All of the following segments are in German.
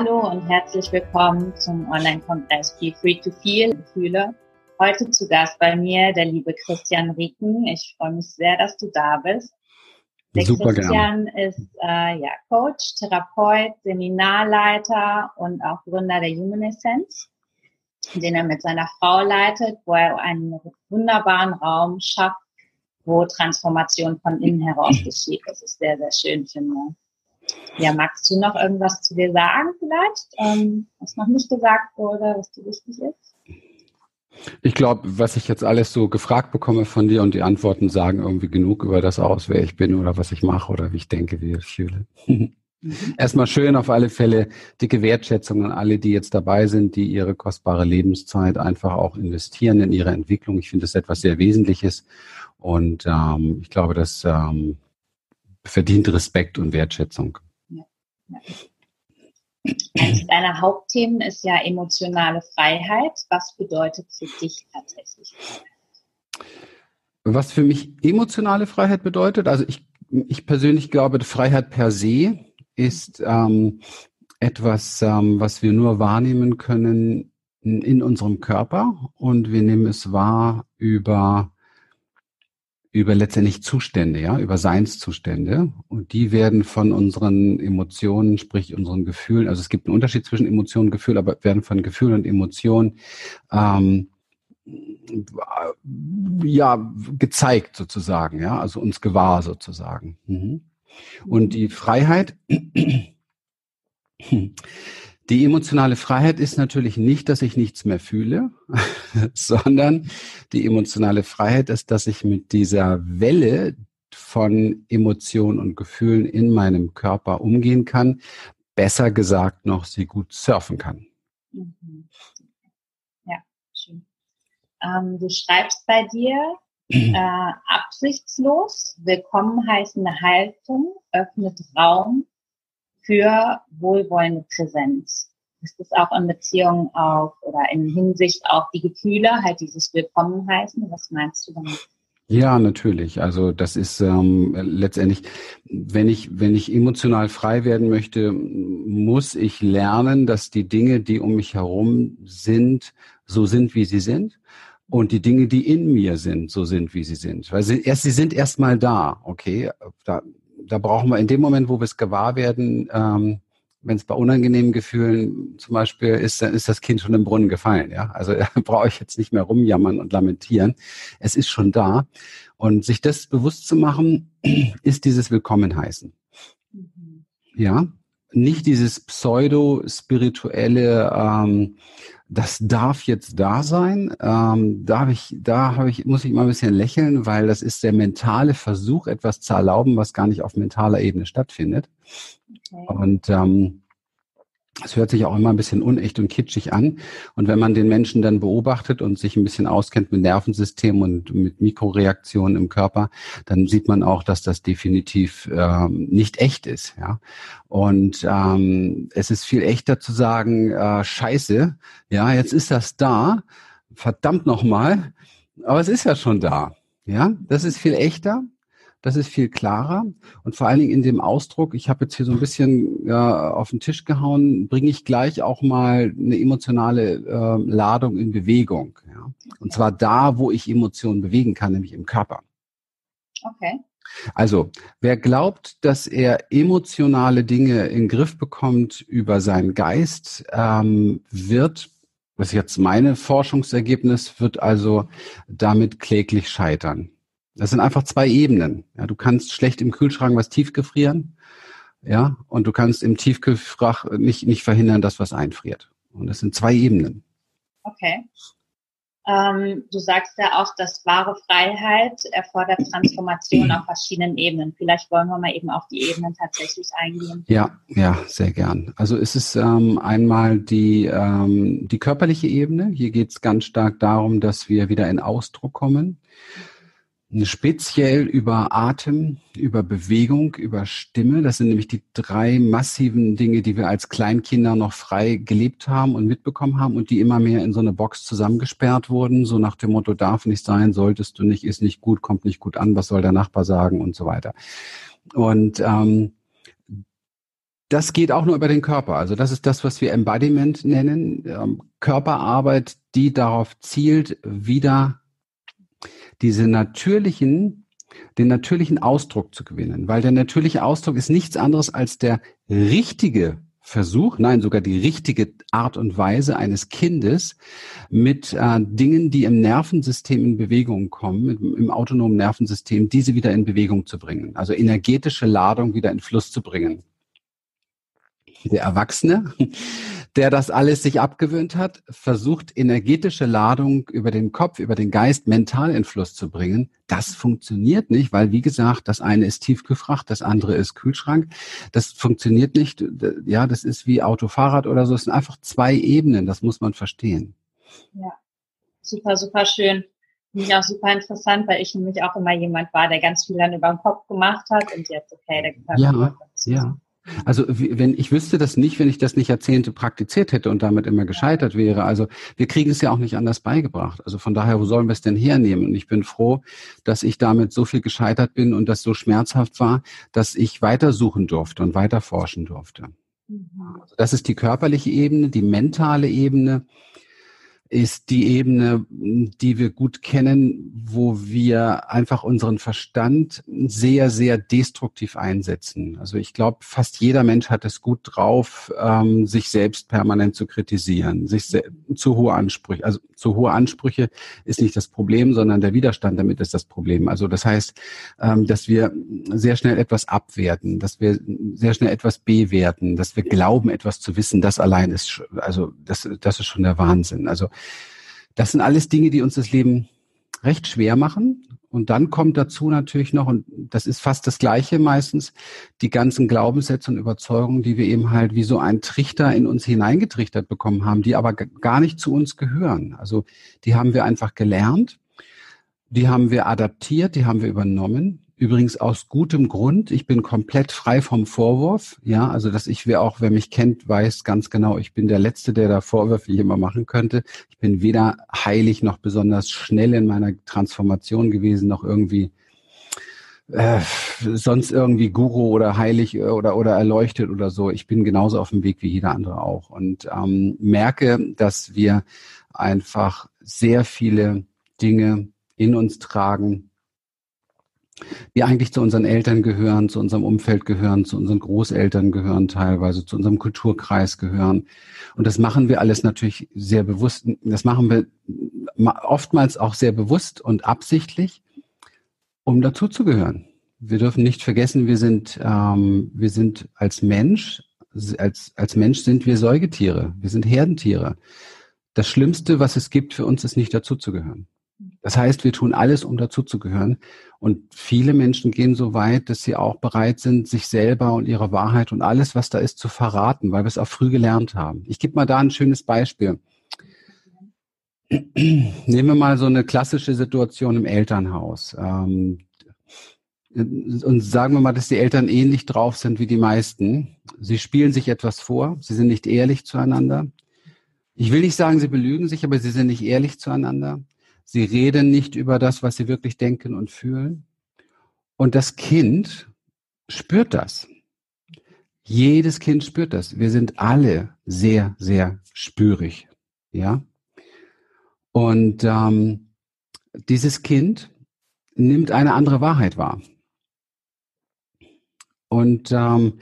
Hallo und herzlich willkommen zum Online-Kongress Be Free to Feel Gefühle. Heute zu Gast bei mir der liebe Christian Rieken. Ich freue mich sehr, dass du da bist. Der Super Christian gern. ist äh, ja, Coach, Therapeut, Seminarleiter und auch Gründer der Human Essence, den er mit seiner Frau leitet, wo er einen wunderbaren Raum schafft, wo Transformation von innen heraus geschieht. Das ist sehr, sehr schön, finde ich. Ja, magst du noch irgendwas zu dir sagen vielleicht, ähm, was noch nicht gesagt wurde, was dir wichtig ist? Ich glaube, was ich jetzt alles so gefragt bekomme von dir und die Antworten sagen irgendwie genug über das aus, wer ich bin oder was ich mache oder wie ich denke, wie ich fühle. Mhm. Erstmal schön auf alle Fälle dicke Wertschätzung an alle, die jetzt dabei sind, die ihre kostbare Lebenszeit einfach auch investieren in ihre Entwicklung. Ich finde das etwas sehr Wesentliches und ähm, ich glaube, das ähm, verdient Respekt und Wertschätzung. Eines deiner Hauptthemen ist ja emotionale Freiheit. Was bedeutet für dich tatsächlich? Was für mich emotionale Freiheit bedeutet, also ich, ich persönlich glaube, Freiheit per se ist ähm, etwas, ähm, was wir nur wahrnehmen können in unserem Körper und wir nehmen es wahr über über letztendlich Zustände, ja, über Seinszustände. Und die werden von unseren Emotionen, sprich unseren Gefühlen, also es gibt einen Unterschied zwischen Emotionen und Gefühl, aber werden von Gefühl und Emotionen ähm, ja gezeigt sozusagen, ja, also uns gewahr sozusagen. Mhm. Und die Freiheit die emotionale Freiheit ist natürlich nicht, dass ich nichts mehr fühle, sondern die emotionale Freiheit ist, dass ich mit dieser Welle von Emotionen und Gefühlen in meinem Körper umgehen kann, besser gesagt noch sie gut surfen kann. Mhm. Ja, schön. Ähm, du schreibst bei dir, äh, absichtslos, willkommen heißende Haltung öffnet Raum für wohlwollende Präsenz. Ist das auch in Beziehung auf oder in Hinsicht auf die Gefühle, halt dieses Willkommen heißen? Was meinst du damit? Ja, natürlich. Also das ist ähm, letztendlich, wenn ich, wenn ich emotional frei werden möchte, muss ich lernen, dass die Dinge, die um mich herum sind, so sind, wie sie sind. Und die Dinge, die in mir sind, so sind, wie sie sind. Weil sie erst, sie sind erstmal da, okay. Da, da brauchen wir in dem Moment, wo wir es gewahr werden, ähm, wenn es bei unangenehmen Gefühlen zum Beispiel ist, dann ist das Kind schon im Brunnen gefallen. Ja, also brauche ich jetzt nicht mehr rumjammern und lamentieren. Es ist schon da. Und sich das bewusst zu machen, ist dieses Willkommen heißen. Mhm. Ja, nicht dieses pseudo-spirituelle, ähm, das darf jetzt da sein. Ähm, darf ich, da habe ich, muss ich mal ein bisschen lächeln, weil das ist der mentale Versuch, etwas zu erlauben, was gar nicht auf mentaler Ebene stattfindet. Okay. Und ähm, es hört sich auch immer ein bisschen unecht und kitschig an. Und wenn man den Menschen dann beobachtet und sich ein bisschen auskennt mit Nervensystem und mit Mikroreaktionen im Körper, dann sieht man auch, dass das definitiv ähm, nicht echt ist. Ja? Und ähm, es ist viel echter zu sagen, äh, scheiße, ja, jetzt ist das da, verdammt nochmal, aber es ist ja schon da. Ja, das ist viel echter. Das ist viel klarer und vor allen Dingen in dem Ausdruck, ich habe jetzt hier so ein bisschen ja, auf den Tisch gehauen, bringe ich gleich auch mal eine emotionale äh, Ladung in Bewegung. Ja? Und zwar da, wo ich Emotionen bewegen kann, nämlich im Körper. Okay. Also, wer glaubt, dass er emotionale Dinge in den Griff bekommt über seinen Geist, ähm, wird, was ist jetzt meine Forschungsergebnis, wird also damit kläglich scheitern. Das sind einfach zwei Ebenen. Ja, du kannst schlecht im Kühlschrank was tiefgefrieren, ja, und du kannst im Tiefkühlfach nicht, nicht verhindern, dass was einfriert. Und das sind zwei Ebenen. Okay. Ähm, du sagst ja auch, dass wahre Freiheit erfordert Transformation auf verschiedenen Ebenen. Vielleicht wollen wir mal eben auf die Ebenen tatsächlich eingehen. Ja, ja, sehr gern. Also es ist ähm, einmal die, ähm, die körperliche Ebene. Hier geht es ganz stark darum, dass wir wieder in Ausdruck kommen speziell über Atem, über Bewegung, über Stimme. Das sind nämlich die drei massiven Dinge, die wir als Kleinkinder noch frei gelebt haben und mitbekommen haben und die immer mehr in so eine Box zusammengesperrt wurden, so nach dem Motto, darf nicht sein, solltest du nicht, ist nicht gut, kommt nicht gut an, was soll der Nachbar sagen und so weiter. Und ähm, das geht auch nur über den Körper. Also das ist das, was wir Embodiment nennen. Ähm, Körperarbeit, die darauf zielt, wieder diese natürlichen, den natürlichen Ausdruck zu gewinnen. Weil der natürliche Ausdruck ist nichts anderes als der richtige Versuch, nein, sogar die richtige Art und Weise eines Kindes mit äh, Dingen, die im Nervensystem in Bewegung kommen, im, im autonomen Nervensystem, diese wieder in Bewegung zu bringen. Also energetische Ladung wieder in Fluss zu bringen der Erwachsene, der das alles sich abgewöhnt hat, versucht energetische Ladung über den Kopf, über den Geist mental in Fluss zu bringen. Das funktioniert nicht, weil wie gesagt, das eine ist Tiefgefracht, das andere ist Kühlschrank. Das funktioniert nicht. Ja, das ist wie Autofahrrad oder so. Es sind einfach zwei Ebenen. Das muss man verstehen. Ja, super, super schön. Finde ich auch super interessant, weil ich nämlich auch immer jemand war, der ganz viel dann über den Kopf gemacht hat und jetzt, okay, der Ja, ja. Also wenn ich wüsste das nicht, wenn ich das nicht Jahrzehnte praktiziert hätte und damit immer gescheitert wäre. Also wir kriegen es ja auch nicht anders beigebracht. Also von daher, wo sollen wir es denn hernehmen? Und ich bin froh, dass ich damit so viel gescheitert bin und das so schmerzhaft war, dass ich weitersuchen durfte und weiter forschen durfte. Mhm. Also das ist die körperliche Ebene, die mentale Ebene ist die Ebene, die wir gut kennen, wo wir einfach unseren Verstand sehr, sehr destruktiv einsetzen. Also ich glaube, fast jeder Mensch hat es gut drauf, ähm, sich selbst permanent zu kritisieren, sich zu hohe Ansprüche. Also zu hohe Ansprüche ist nicht das Problem, sondern der Widerstand damit ist das Problem. Also das heißt, ähm, dass wir sehr schnell etwas abwerten, dass wir sehr schnell etwas bewerten, dass wir glauben, etwas zu wissen. Das allein ist, also das, das ist schon der Wahnsinn. Also das sind alles Dinge, die uns das Leben recht schwer machen. Und dann kommt dazu natürlich noch, und das ist fast das Gleiche meistens, die ganzen Glaubenssätze und Überzeugungen, die wir eben halt wie so ein Trichter in uns hineingetrichtert bekommen haben, die aber gar nicht zu uns gehören. Also die haben wir einfach gelernt, die haben wir adaptiert, die haben wir übernommen Übrigens aus gutem Grund. Ich bin komplett frei vom Vorwurf. Ja, also dass ich, wer auch, wer mich kennt, weiß ganz genau, ich bin der Letzte, der da Vorwürfe immer machen könnte. Ich bin weder heilig noch besonders schnell in meiner Transformation gewesen, noch irgendwie äh, sonst irgendwie Guru oder heilig äh, oder oder erleuchtet oder so. Ich bin genauso auf dem Weg wie jeder andere auch und ähm, merke, dass wir einfach sehr viele Dinge in uns tragen, die eigentlich zu unseren Eltern gehören, zu unserem Umfeld gehören, zu unseren Großeltern gehören teilweise, zu unserem Kulturkreis gehören. Und das machen wir alles natürlich sehr bewusst. Das machen wir oftmals auch sehr bewusst und absichtlich, um dazuzugehören. Wir dürfen nicht vergessen, wir sind, ähm, wir sind als Mensch, als, als Mensch sind wir Säugetiere. Wir sind Herdentiere. Das Schlimmste, was es gibt für uns, ist nicht dazuzugehören. Das heißt, wir tun alles, um dazuzugehören. Und viele Menschen gehen so weit, dass sie auch bereit sind, sich selber und ihre Wahrheit und alles, was da ist, zu verraten, weil wir es auch früh gelernt haben. Ich gebe mal da ein schönes Beispiel. Nehmen wir mal so eine klassische Situation im Elternhaus. Ähm, und sagen wir mal, dass die Eltern ähnlich drauf sind wie die meisten. Sie spielen sich etwas vor, sie sind nicht ehrlich zueinander. Ich will nicht sagen, sie belügen sich, aber sie sind nicht ehrlich zueinander. Sie reden nicht über das, was sie wirklich denken und fühlen. Und das Kind spürt das. Jedes Kind spürt das. Wir sind alle sehr, sehr spürig. Ja. Und ähm, dieses Kind nimmt eine andere Wahrheit wahr. Und ähm,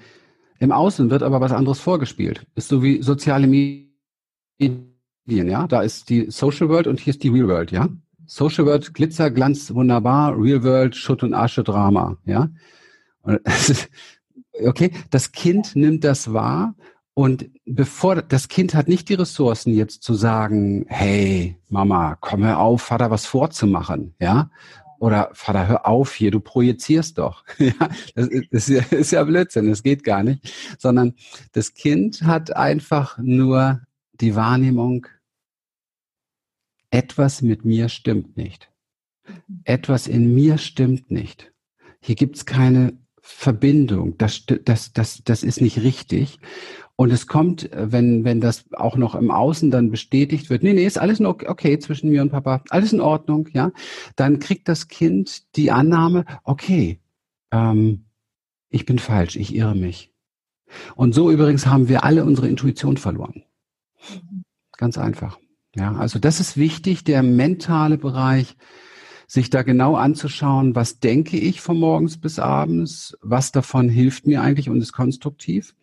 im Außen wird aber was anderes vorgespielt. Ist so wie soziale Medien ja. Da ist die Social World und hier ist die Real World, ja. Social World, Glitzer, Glanz, wunderbar. Real World, Schutt und Asche, Drama, ja. okay, das Kind nimmt das wahr und bevor das Kind hat nicht die Ressourcen jetzt zu sagen, hey Mama, komm hör auf, Vater was vorzumachen, ja, oder Vater hör auf hier, du projizierst doch, das ist, das ist ja Blödsinn, das geht gar nicht, sondern das Kind hat einfach nur die Wahrnehmung, etwas mit mir stimmt nicht. Etwas in mir stimmt nicht. Hier gibt's keine Verbindung. Das, das, das, das ist nicht richtig. Und es kommt, wenn, wenn das auch noch im Außen dann bestätigt wird, nee, nee, ist alles okay, okay zwischen mir und Papa, alles in Ordnung, ja, dann kriegt das Kind die Annahme, okay, ähm, ich bin falsch, ich irre mich. Und so übrigens haben wir alle unsere Intuition verloren. Ganz einfach. Ja, also das ist wichtig, der mentale Bereich, sich da genau anzuschauen, was denke ich von morgens bis abends, was davon hilft mir eigentlich und ist konstruktiv.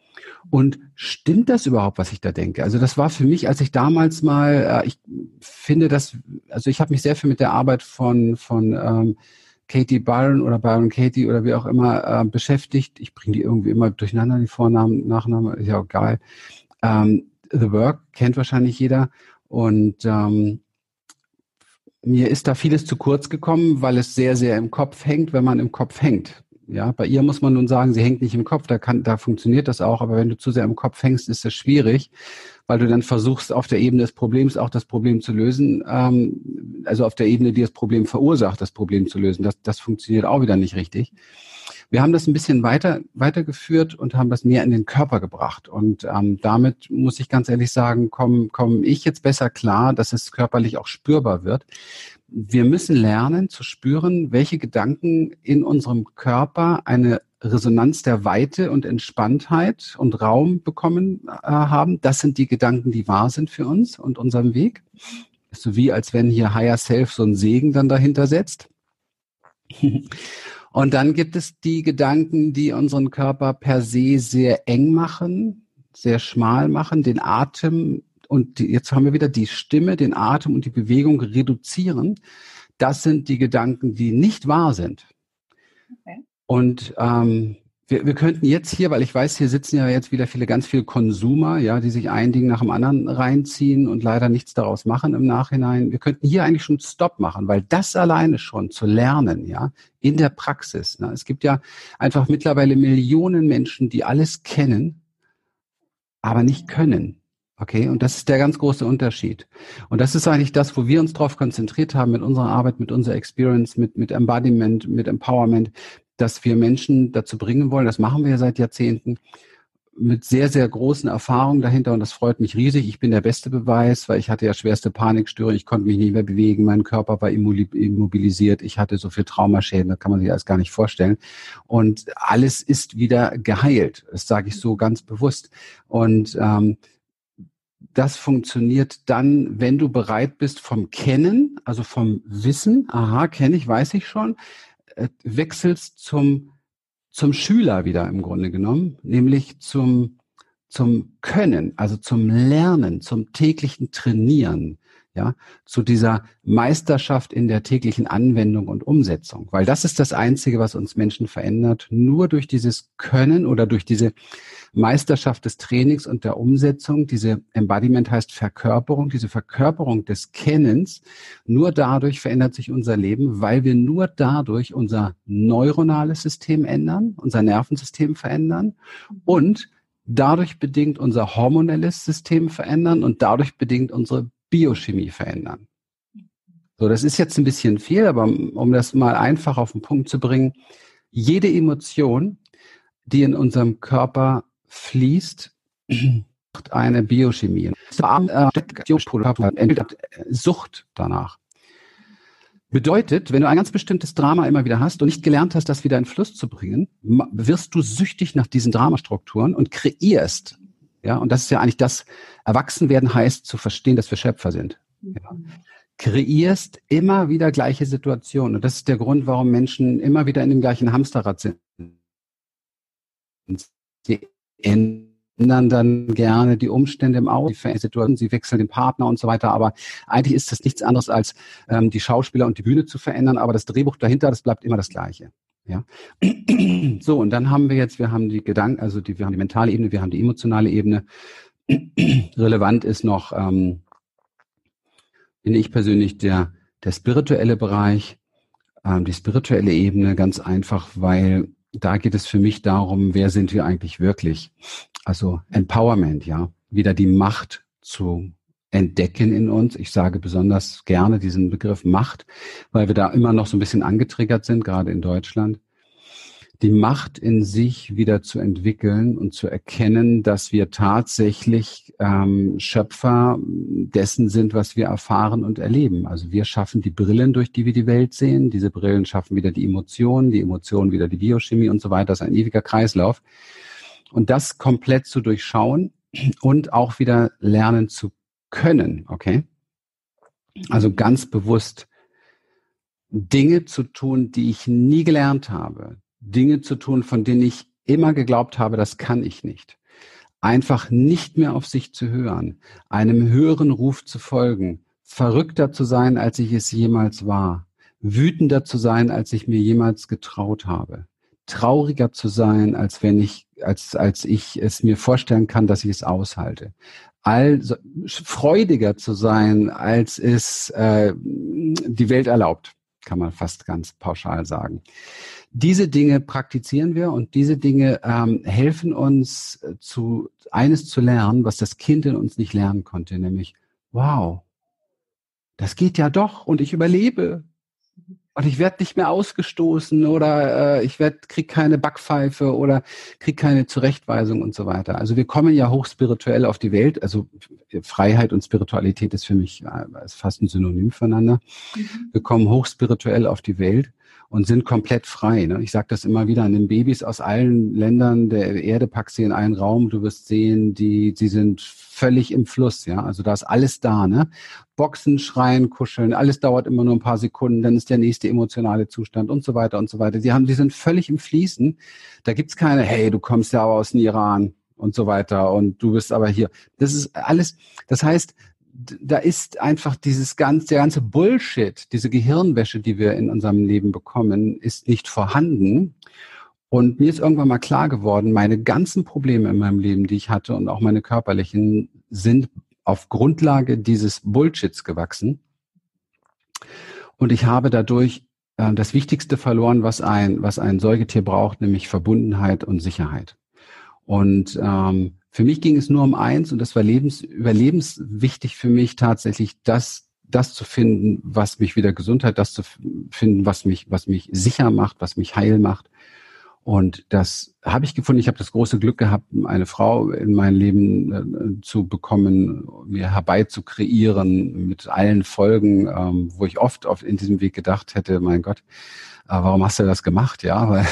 Und stimmt das überhaupt, was ich da denke? Also das war für mich, als ich damals mal, äh, ich finde das, also ich habe mich sehr viel mit der Arbeit von, von ähm, Katie Byron oder Byron Katie oder wie auch immer äh, beschäftigt. Ich bringe die irgendwie immer durcheinander, die Vornamen, Nachnamen, ist ja auch geil. Ähm, The Work kennt wahrscheinlich jeder. Und ähm, mir ist da vieles zu kurz gekommen, weil es sehr, sehr im Kopf hängt, wenn man im Kopf hängt. Ja, bei ihr muss man nun sagen, sie hängt nicht im Kopf, da kann, da funktioniert das auch, aber wenn du zu sehr im Kopf hängst, ist das schwierig, weil du dann versuchst, auf der Ebene des Problems auch das Problem zu lösen, ähm, also auf der Ebene, die das Problem verursacht, das Problem zu lösen. Das, das funktioniert auch wieder nicht richtig. Wir haben das ein bisschen weiter, weitergeführt und haben das mehr in den Körper gebracht. Und ähm, damit muss ich ganz ehrlich sagen, komme komm ich jetzt besser klar, dass es körperlich auch spürbar wird wir müssen lernen zu spüren, welche Gedanken in unserem Körper eine Resonanz der Weite und Entspanntheit und Raum bekommen äh, haben. Das sind die Gedanken, die wahr sind für uns und unserem Weg. So wie, als wenn hier Higher Self so ein Segen dann dahinter setzt. Und dann gibt es die Gedanken, die unseren Körper per se sehr eng machen, sehr schmal machen, den Atem und die, jetzt haben wir wieder die Stimme, den Atem und die Bewegung reduzieren. Das sind die Gedanken, die nicht wahr sind. Okay. Und ähm, wir, wir könnten jetzt hier, weil ich weiß, hier sitzen ja jetzt wieder viele ganz viele Konsumer, ja, die sich ein Ding nach dem anderen reinziehen und leider nichts daraus machen im Nachhinein. Wir könnten hier eigentlich schon Stopp machen, weil das alleine schon zu lernen, ja, in der Praxis. Ne? Es gibt ja einfach mittlerweile Millionen Menschen, die alles kennen, aber nicht können. Okay, und das ist der ganz große Unterschied. Und das ist eigentlich das, wo wir uns darauf konzentriert haben mit unserer Arbeit, mit unserer Experience, mit, mit Embodiment, mit Empowerment, dass wir Menschen dazu bringen wollen, das machen wir ja seit Jahrzehnten, mit sehr, sehr großen Erfahrungen dahinter. Und das freut mich riesig. Ich bin der beste Beweis, weil ich hatte ja schwerste Panikstörung, ich konnte mich nicht mehr bewegen, mein Körper war immobilisiert, ich hatte so viel Traumaschäden, das kann man sich alles gar nicht vorstellen. Und alles ist wieder geheilt, das sage ich so ganz bewusst. Und ähm, das funktioniert dann, wenn du bereit bist vom Kennen, also vom Wissen, aha, kenne ich, weiß ich schon, wechselst zum, zum Schüler wieder im Grunde genommen, nämlich zum, zum Können, also zum Lernen, zum täglichen Trainieren ja, zu dieser Meisterschaft in der täglichen Anwendung und Umsetzung. Weil das ist das Einzige, was uns Menschen verändert. Nur durch dieses Können oder durch diese Meisterschaft des Trainings und der Umsetzung, diese Embodiment heißt Verkörperung, diese Verkörperung des Kennens, nur dadurch verändert sich unser Leben, weil wir nur dadurch unser neuronales System ändern, unser Nervensystem verändern und dadurch bedingt unser hormonelles System verändern und dadurch bedingt unsere Biochemie verändern. So, das ist jetzt ein bisschen viel, aber um das mal einfach auf den Punkt zu bringen, jede Emotion, die in unserem Körper fließt, macht eine Biochemie. Sucht danach. Bedeutet, wenn du ein ganz bestimmtes Drama immer wieder hast und nicht gelernt hast, das wieder in Fluss zu bringen, wirst du süchtig nach diesen Dramastrukturen und kreierst ja, und das ist ja eigentlich das, Erwachsenwerden heißt zu verstehen, dass wir Schöpfer sind. Ja. Kreierst immer wieder gleiche Situationen. Und das ist der Grund, warum Menschen immer wieder in dem gleichen Hamsterrad sind. Sie ändern dann gerne die Umstände im Außen, die Situation, sie wechseln den Partner und so weiter. Aber eigentlich ist das nichts anderes als ähm, die Schauspieler und die Bühne zu verändern. Aber das Drehbuch dahinter, das bleibt immer das Gleiche. Ja. So, und dann haben wir jetzt, wir haben die Gedanken, also die, wir haben die mentale Ebene, wir haben die emotionale Ebene. Relevant ist noch, ähm, finde ich persönlich, der, der spirituelle Bereich, ähm, die spirituelle Ebene, ganz einfach, weil da geht es für mich darum, wer sind wir eigentlich wirklich? Also Empowerment, ja, wieder die Macht zu entdecken in uns. Ich sage besonders gerne diesen Begriff Macht, weil wir da immer noch so ein bisschen angetriggert sind, gerade in Deutschland. Die Macht in sich wieder zu entwickeln und zu erkennen, dass wir tatsächlich ähm, Schöpfer dessen sind, was wir erfahren und erleben. Also wir schaffen die Brillen, durch die wir die Welt sehen. Diese Brillen schaffen wieder die Emotionen, die Emotionen wieder die Biochemie und so weiter. Das ist ein ewiger Kreislauf. und das komplett zu durchschauen und auch wieder lernen zu können, okay? Also ganz bewusst Dinge zu tun, die ich nie gelernt habe, Dinge zu tun, von denen ich immer geglaubt habe, das kann ich nicht. Einfach nicht mehr auf sich zu hören, einem höheren Ruf zu folgen, verrückter zu sein, als ich es jemals war, wütender zu sein, als ich mir jemals getraut habe, trauriger zu sein, als wenn ich, als, als ich es mir vorstellen kann, dass ich es aushalte, all freudiger zu sein, als es äh, die Welt erlaubt, kann man fast ganz pauschal sagen. Diese Dinge praktizieren wir und diese Dinge ähm, helfen uns äh, zu eines zu lernen, was das Kind in uns nicht lernen konnte, nämlich wow, das geht ja doch und ich überlebe und ich werde nicht mehr ausgestoßen oder äh, ich werd, krieg keine Backpfeife oder krieg keine Zurechtweisung und so weiter. Also wir kommen ja hochspirituell auf die Welt. Also Freiheit und Spiritualität ist für mich äh, ist fast ein Synonym füreinander. Mhm. Wir kommen hochspirituell auf die Welt und sind komplett frei. Ne? Ich sage das immer wieder an den Babys aus allen Ländern der Erde, pack sie in einen Raum, du wirst sehen, die, die sind völlig im Fluss, ja. Also da ist alles da, ne? Boxen, schreien, kuscheln, alles dauert immer nur ein paar Sekunden, dann ist der nächste emotionale Zustand und so weiter und so weiter. Die haben, die sind völlig im Fließen. Da gibt's keine, hey, du kommst ja aber aus dem Iran und so weiter und du bist aber hier. Das ist alles, das heißt, da ist einfach dieses ganze, der ganze Bullshit, diese Gehirnwäsche, die wir in unserem Leben bekommen, ist nicht vorhanden. Und mir ist irgendwann mal klar geworden, meine ganzen Probleme in meinem Leben, die ich hatte und auch meine körperlichen, sind auf Grundlage dieses Bullshits gewachsen. Und ich habe dadurch äh, das Wichtigste verloren, was ein, was ein Säugetier braucht, nämlich Verbundenheit und Sicherheit. Und ähm, für mich ging es nur um eins und das war lebens, überlebenswichtig für mich tatsächlich, das, das zu finden, was mich wieder Gesundheit, das zu finden, was mich, was mich sicher macht, was mich heil macht. Und das habe ich gefunden. Ich habe das große Glück gehabt, eine Frau in mein Leben äh, zu bekommen, mir herbei zu kreieren mit allen Folgen, ähm, wo ich oft auf, in diesem Weg gedacht hätte, mein Gott, äh, warum hast du das gemacht? Ja, weil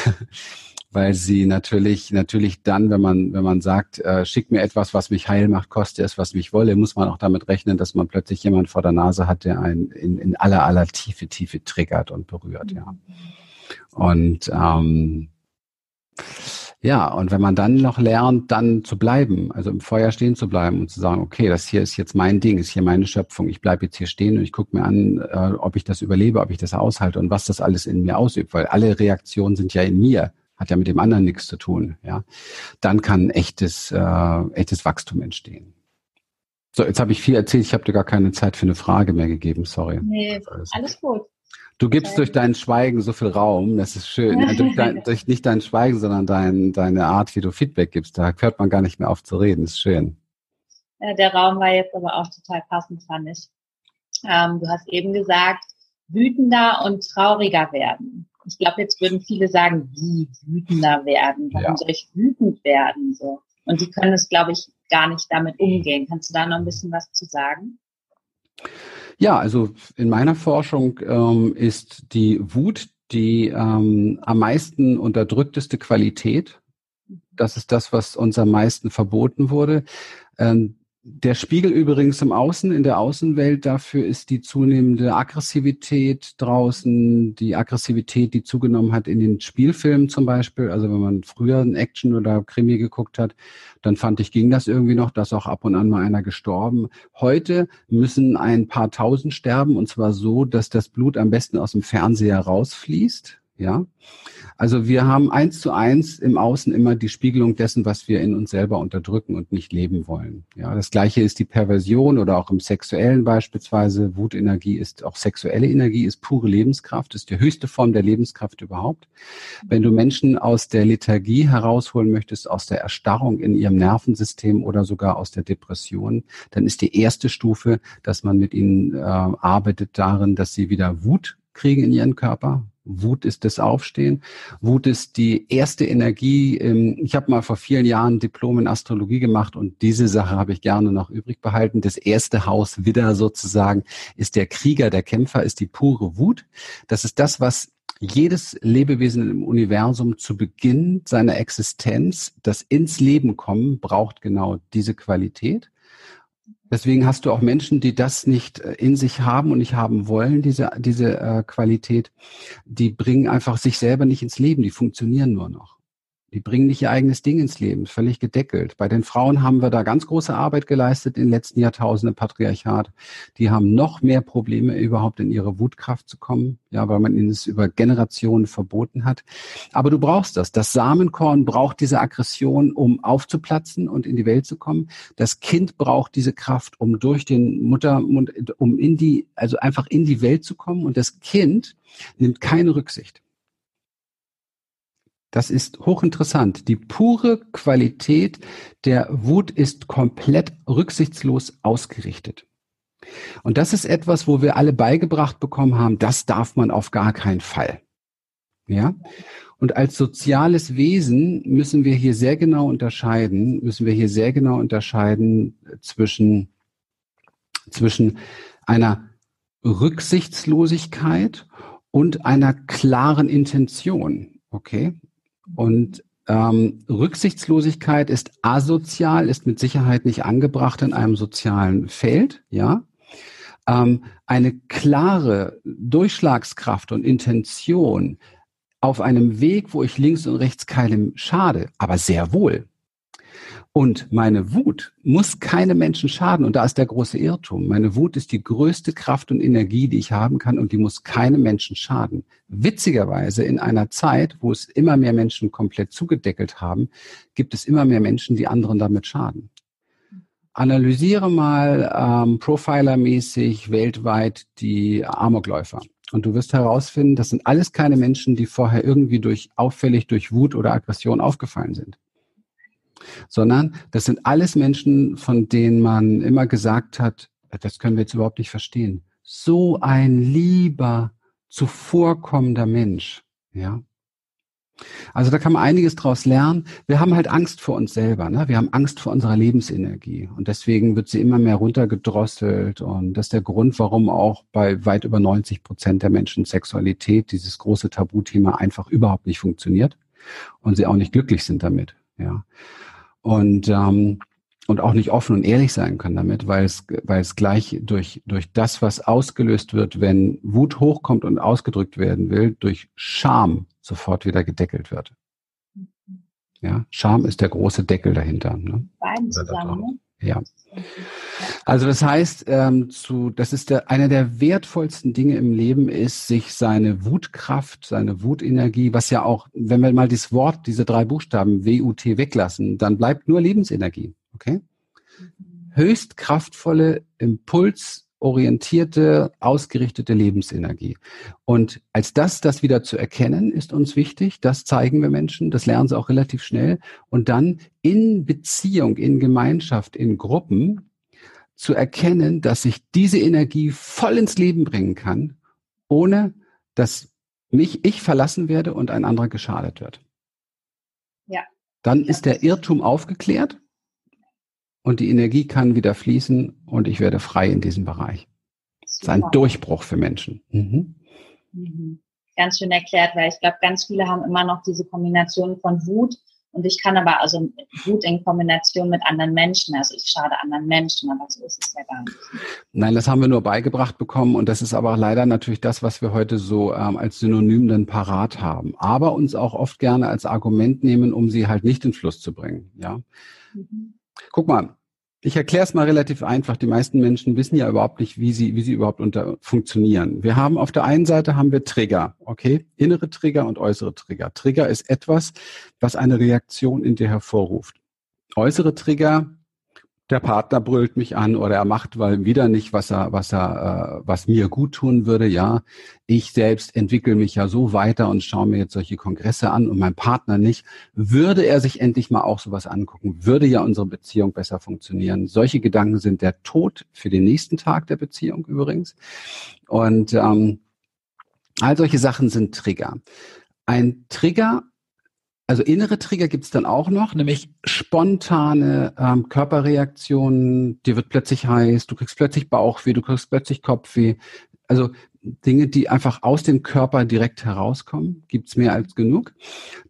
weil sie natürlich, natürlich dann, wenn man, wenn man sagt, äh, schick mir etwas, was mich heil macht, koste es, was mich wolle, muss man auch damit rechnen, dass man plötzlich jemand vor der Nase hat, der einen in, in aller, aller Tiefe, Tiefe triggert und berührt, ja. Und ähm, ja, und wenn man dann noch lernt, dann zu bleiben, also im Feuer stehen zu bleiben und zu sagen, okay, das hier ist jetzt mein Ding, ist hier meine Schöpfung, ich bleibe jetzt hier stehen und ich gucke mir an, äh, ob ich das überlebe, ob ich das aushalte und was das alles in mir ausübt, weil alle Reaktionen sind ja in mir hat ja mit dem anderen nichts zu tun, ja, dann kann echtes, äh, echtes Wachstum entstehen. So, jetzt habe ich viel erzählt, ich habe dir gar keine Zeit für eine Frage mehr gegeben, sorry. Nee, alles gut. Du gibst durch dein Schweigen so viel Raum, das ist schön. Ja, durch, dein, durch nicht dein Schweigen, sondern dein, deine Art, wie du Feedback gibst, da hört man gar nicht mehr auf zu reden, das ist schön. Ja, der Raum war jetzt aber auch total passend, fand ich. Ähm, du hast eben gesagt, wütender und trauriger werden. Ich glaube, jetzt würden viele sagen, wie wütender werden? Warum ja. soll ich wütend werden? So. Und die können es, glaube ich, gar nicht damit umgehen. Kannst du da noch ein bisschen was zu sagen? Ja, also in meiner Forschung ähm, ist die Wut die ähm, am meisten unterdrückteste Qualität. Das ist das, was uns am meisten verboten wurde. Ähm, der Spiegel übrigens im Außen, in der Außenwelt, dafür ist die zunehmende Aggressivität draußen, die Aggressivität, die zugenommen hat in den Spielfilmen zum Beispiel. Also wenn man früher ein Action oder Krimi geguckt hat, dann fand ich, ging das irgendwie noch, dass auch ab und an mal einer gestorben. Heute müssen ein paar tausend sterben und zwar so, dass das Blut am besten aus dem Fernseher rausfließt. Ja, also wir haben eins zu eins im Außen immer die Spiegelung dessen, was wir in uns selber unterdrücken und nicht leben wollen. Ja, das gleiche ist die Perversion oder auch im Sexuellen beispielsweise. Wutenergie ist auch sexuelle Energie, ist pure Lebenskraft, ist die höchste Form der Lebenskraft überhaupt. Wenn du Menschen aus der Lethargie herausholen möchtest, aus der Erstarrung in ihrem Nervensystem oder sogar aus der Depression, dann ist die erste Stufe, dass man mit ihnen äh, arbeitet darin, dass sie wieder Wut kriegen in ihren Körper, Wut ist das Aufstehen. Wut ist die erste Energie. Ich habe mal vor vielen Jahren Diplom in Astrologie gemacht und diese Sache habe ich gerne noch übrig behalten. Das erste Haus Widder sozusagen ist der Krieger, der Kämpfer, ist die pure Wut. Das ist das, was Jedes Lebewesen im Universum zu Beginn seiner Existenz, das ins Leben kommen, braucht genau diese Qualität. Deswegen hast du auch Menschen, die das nicht äh, in sich haben und nicht haben wollen, diese, diese äh, Qualität. Die bringen einfach sich selber nicht ins Leben, die funktionieren nur noch. Die bringen nicht ihr eigenes Ding ins Leben, völlig gedeckelt. Bei den Frauen haben wir da ganz große Arbeit geleistet in den letzten Jahrtausenden Patriarchat. Die haben noch mehr Probleme, überhaupt in ihre Wutkraft zu kommen, ja, weil man ihnen es über Generationen verboten hat. Aber du brauchst das. Das Samenkorn braucht diese Aggression, um aufzuplatzen und in die Welt zu kommen. Das Kind braucht diese Kraft, um durch den Muttermund, um in die, also einfach in die Welt zu kommen. Und das Kind nimmt keine Rücksicht. Das ist hochinteressant. Die pure Qualität der Wut ist komplett rücksichtslos ausgerichtet. Und das ist etwas, wo wir alle beigebracht bekommen haben, das darf man auf gar keinen Fall. Ja? Und als soziales Wesen müssen wir hier sehr genau unterscheiden, müssen wir hier sehr genau unterscheiden zwischen, zwischen einer Rücksichtslosigkeit und einer klaren Intention. Okay? Und ähm, Rücksichtslosigkeit ist asozial, ist mit Sicherheit nicht angebracht in einem sozialen Feld, ja. Ähm, eine klare Durchschlagskraft und Intention auf einem Weg, wo ich links und rechts keinem schade, aber sehr wohl. Und meine Wut muss keine Menschen schaden. Und da ist der große Irrtum. Meine Wut ist die größte Kraft und Energie, die ich haben kann. Und die muss keine Menschen schaden. Witzigerweise in einer Zeit, wo es immer mehr Menschen komplett zugedeckelt haben, gibt es immer mehr Menschen, die anderen damit schaden. Analysiere mal ähm, profilermäßig weltweit die Amokläufer. Und du wirst herausfinden, das sind alles keine Menschen, die vorher irgendwie durch auffällig durch Wut oder Aggression aufgefallen sind sondern das sind alles Menschen, von denen man immer gesagt hat, das können wir jetzt überhaupt nicht verstehen. So ein lieber, zuvorkommender Mensch, ja. Also da kann man einiges draus lernen. Wir haben halt Angst vor uns selber. Ne? Wir haben Angst vor unserer Lebensenergie. Und deswegen wird sie immer mehr runtergedrosselt. Und das ist der Grund, warum auch bei weit über 90 Prozent der Menschen Sexualität, dieses große Tabuthema, einfach überhaupt nicht funktioniert. Und sie auch nicht glücklich sind damit. Ja und ähm, und auch nicht offen und ehrlich sein kann damit, weil es, weil es gleich durch, durch das, was ausgelöst wird, wenn Wut hochkommt und ausgedrückt werden will, durch Scham sofort wieder gedeckelt wird. Ja, Scham ist der große Deckel dahinter. Ne? Beiden zusammen, ne? Ja. Also das heißt, ähm, zu, das ist der, einer der wertvollsten Dinge im Leben ist, sich seine Wutkraft, seine Wutenergie, was ja auch, wenn wir mal das Wort, diese drei Buchstaben WUT weglassen, dann bleibt nur Lebensenergie. Okay? Mhm. Höchst kraftvolle Impuls, orientierte, ausgerichtete Lebensenergie. Und als das, das wieder zu erkennen, ist uns wichtig. Das zeigen wir Menschen. Das lernen sie auch relativ schnell. Und dann in Beziehung, in Gemeinschaft, in Gruppen zu erkennen, dass ich diese Energie voll ins Leben bringen kann, ohne dass mich ich verlassen werde und ein anderer geschadet wird. Ja. Dann ist der Irrtum aufgeklärt und die Energie kann wieder fließen und ich werde frei in diesem Bereich. Das ist ein Durchbruch für Menschen. Mhm. Mhm. Ganz schön erklärt, weil ich glaube, ganz viele haben immer noch diese Kombination von Wut und ich kann aber also Wut in Kombination mit anderen Menschen, also ich schade anderen Menschen, aber so ist es ja gar nicht. Nein, das haben wir nur beigebracht bekommen und das ist aber leider natürlich das, was wir heute so ähm, als Synonym dann parat haben, aber uns auch oft gerne als Argument nehmen, um sie halt nicht in Fluss zu bringen. Ja. Mhm. Guck mal, ich erkläre es mal relativ einfach. Die meisten Menschen wissen ja überhaupt nicht, wie sie, wie sie überhaupt unter funktionieren. Wir haben auf der einen Seite haben wir Trigger, okay? Innere Trigger und äußere Trigger. Trigger ist etwas, was eine Reaktion in dir hervorruft. Äußere Trigger der Partner brüllt mich an oder er macht weil wieder nicht, was er, was er, äh, was mir gut tun würde. Ja, ich selbst entwickle mich ja so weiter und schaue mir jetzt solche Kongresse an und mein Partner nicht. Würde er sich endlich mal auch sowas angucken, würde ja unsere Beziehung besser funktionieren. Solche Gedanken sind der Tod für den nächsten Tag der Beziehung übrigens. Und ähm, all solche Sachen sind Trigger. Ein Trigger also innere Trigger gibt's dann auch noch, nämlich spontane ähm, Körperreaktionen. Dir wird plötzlich heiß, du kriegst plötzlich Bauchweh, du kriegst plötzlich Kopfweh. Also Dinge, die einfach aus dem Körper direkt herauskommen, gibt's mehr als genug.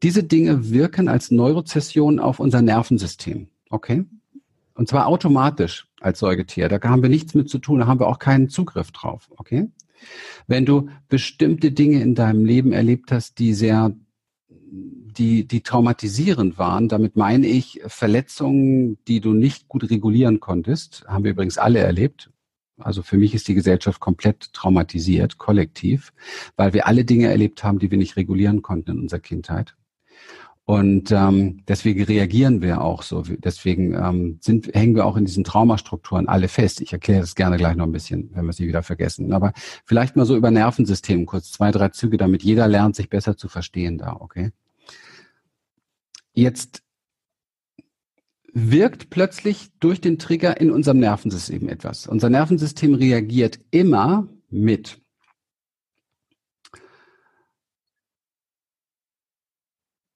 Diese Dinge wirken als Neurozession auf unser Nervensystem. Okay? Und zwar automatisch als Säugetier. Da haben wir nichts mit zu tun, da haben wir auch keinen Zugriff drauf. Okay? Wenn du bestimmte Dinge in deinem Leben erlebt hast, die sehr die, die traumatisierend waren. Damit meine ich Verletzungen, die du nicht gut regulieren konntest. Haben wir übrigens alle erlebt. Also für mich ist die Gesellschaft komplett traumatisiert, kollektiv, weil wir alle Dinge erlebt haben, die wir nicht regulieren konnten in unserer Kindheit. Und ähm, deswegen reagieren wir auch so. Deswegen ähm, sind, hängen wir auch in diesen Traumastrukturen alle fest. Ich erkläre das gerne gleich noch ein bisschen, wenn wir sie wieder vergessen. Aber vielleicht mal so über Nervensystem kurz zwei, drei Züge, damit jeder lernt, sich besser zu verstehen da, okay? Jetzt wirkt plötzlich durch den Trigger in unserem Nervensystem etwas. Unser Nervensystem reagiert immer mit.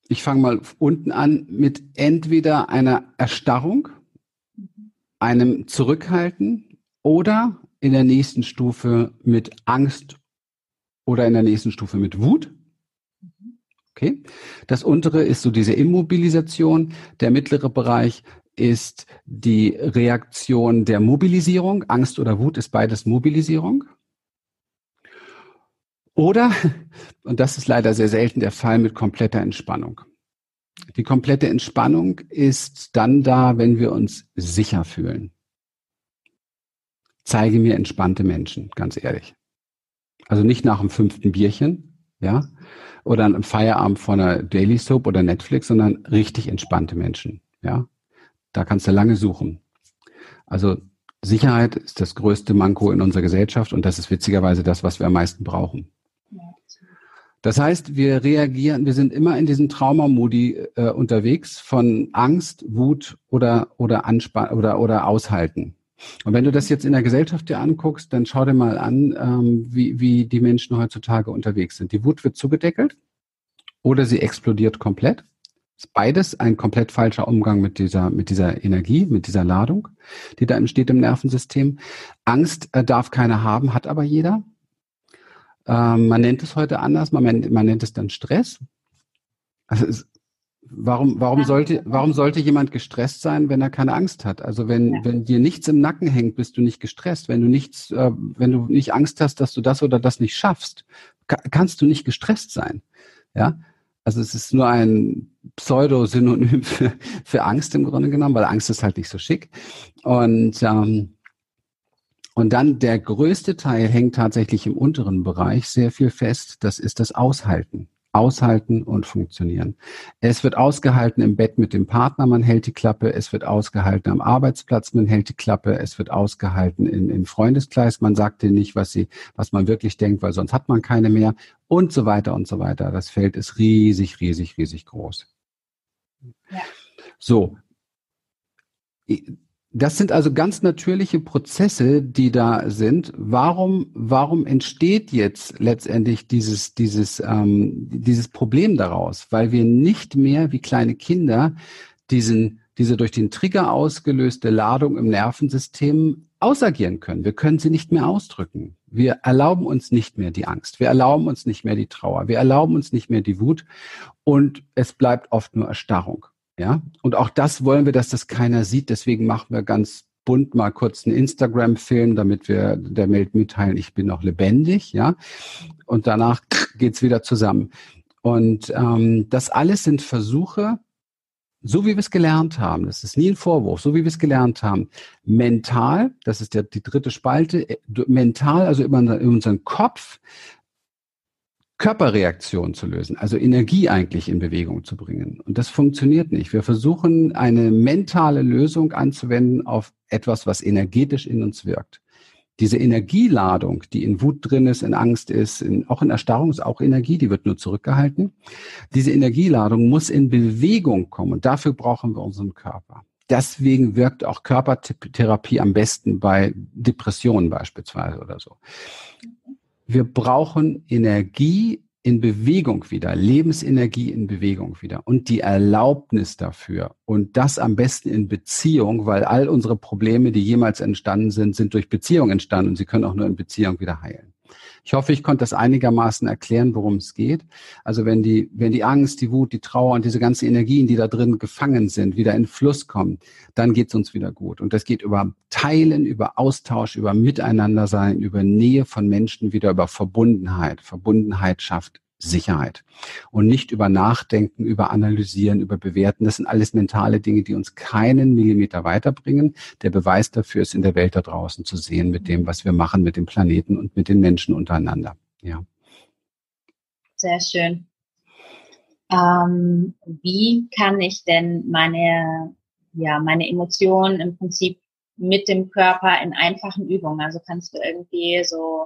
Ich fange mal unten an mit entweder einer Erstarrung, einem Zurückhalten oder in der nächsten Stufe mit Angst oder in der nächsten Stufe mit Wut Okay. Das untere ist so diese Immobilisation. Der mittlere Bereich ist die Reaktion der Mobilisierung. Angst oder Wut ist beides Mobilisierung. Oder, und das ist leider sehr selten der Fall, mit kompletter Entspannung. Die komplette Entspannung ist dann da, wenn wir uns sicher fühlen. Zeige mir entspannte Menschen, ganz ehrlich. Also nicht nach dem fünften Bierchen, ja, oder am Feierabend von einer Daily Soap oder Netflix, sondern richtig entspannte Menschen. Ja, da kannst du lange suchen. Also Sicherheit ist das größte Manko in unserer Gesellschaft und das ist witzigerweise das, was wir am meisten brauchen. Das heißt, wir reagieren, wir sind immer in diesem Traumamodi äh, unterwegs von Angst, Wut oder oder Anspann oder oder Aushalten. Und wenn du das jetzt in der Gesellschaft dir anguckst, dann schau dir mal an, ähm, wie, wie die Menschen heutzutage unterwegs sind. Die Wut wird zugedeckelt oder sie explodiert komplett. Ist beides ein komplett falscher Umgang mit dieser, mit dieser Energie, mit dieser Ladung, die da entsteht im Nervensystem. Angst äh, darf keiner haben, hat aber jeder. Ähm, man nennt es heute anders, man, man nennt es dann Stress. Also es, Warum, warum, sollte, warum sollte jemand gestresst sein, wenn er keine Angst hat? Also wenn, ja. wenn dir nichts im Nacken hängt, bist du nicht gestresst. Wenn du nichts, äh, wenn du nicht Angst hast, dass du das oder das nicht schaffst, ka kannst du nicht gestresst sein. Ja. Also es ist nur ein Pseudo-Synonym für, für Angst im Grunde genommen, weil Angst ist halt nicht so schick. Und ähm, und dann der größte Teil hängt tatsächlich im unteren Bereich sehr viel fest. Das ist das Aushalten aushalten und funktionieren. Es wird ausgehalten im Bett mit dem Partner, man hält die Klappe. Es wird ausgehalten am Arbeitsplatz, man hält die Klappe. Es wird ausgehalten in, im Freundeskreis, man sagt dir nicht, was sie, was man wirklich denkt, weil sonst hat man keine mehr und so weiter und so weiter. Das Feld ist riesig, riesig, riesig groß. Ja. So das sind also ganz natürliche Prozesse, die da sind. Warum, warum entsteht jetzt letztendlich dieses, dieses, ähm, dieses Problem daraus? Weil wir nicht mehr wie kleine Kinder diesen, diese durch den Trigger ausgelöste Ladung im Nervensystem ausagieren können. Wir können sie nicht mehr ausdrücken. Wir erlauben uns nicht mehr die Angst. Wir erlauben uns nicht mehr die Trauer. Wir erlauben uns nicht mehr die Wut. Und es bleibt oft nur Erstarrung. Ja, und auch das wollen wir, dass das keiner sieht. Deswegen machen wir ganz bunt mal kurz einen Instagram-Film, damit wir der Welt mitteilen, ich bin noch lebendig, ja. Und danach geht's wieder zusammen. Und ähm, das alles sind Versuche, so wie wir es gelernt haben, das ist nie ein Vorwurf, so wie wir es gelernt haben, mental, das ist ja die dritte Spalte, äh, mental, also über unseren Kopf, Körperreaktion zu lösen, also Energie eigentlich in Bewegung zu bringen. Und das funktioniert nicht. Wir versuchen eine mentale Lösung anzuwenden auf etwas, was energetisch in uns wirkt. Diese Energieladung, die in Wut drin ist, in Angst ist, in, auch in Erstarrung ist auch Energie, die wird nur zurückgehalten. Diese Energieladung muss in Bewegung kommen und dafür brauchen wir unseren Körper. Deswegen wirkt auch Körpertherapie am besten bei Depressionen beispielsweise oder so wir brauchen Energie in Bewegung wieder, Lebensenergie in Bewegung wieder und die Erlaubnis dafür und das am besten in Beziehung, weil all unsere Probleme, die jemals entstanden sind, sind durch Beziehung entstanden und sie können auch nur in Beziehung wieder heilen. Ich hoffe, ich konnte das einigermaßen erklären, worum es geht. Also wenn die, wenn die Angst, die Wut, die Trauer und diese ganzen Energien, die da drin gefangen sind, wieder in Fluss kommen, dann geht es uns wieder gut. Und das geht über Teilen, über Austausch, über Miteinandersein, über Nähe von Menschen, wieder über Verbundenheit. Verbundenheit schafft Sicherheit. Und nicht über Nachdenken, über Analysieren, über Bewerten. Das sind alles mentale Dinge, die uns keinen Millimeter weiterbringen. Der Beweis dafür ist in der Welt da draußen zu sehen mit dem, was wir machen mit dem Planeten und mit den Menschen untereinander. Ja. Sehr schön. Ähm, wie kann ich denn meine, ja, meine Emotionen im Prinzip mit dem Körper in einfachen Übungen? Also kannst du irgendwie so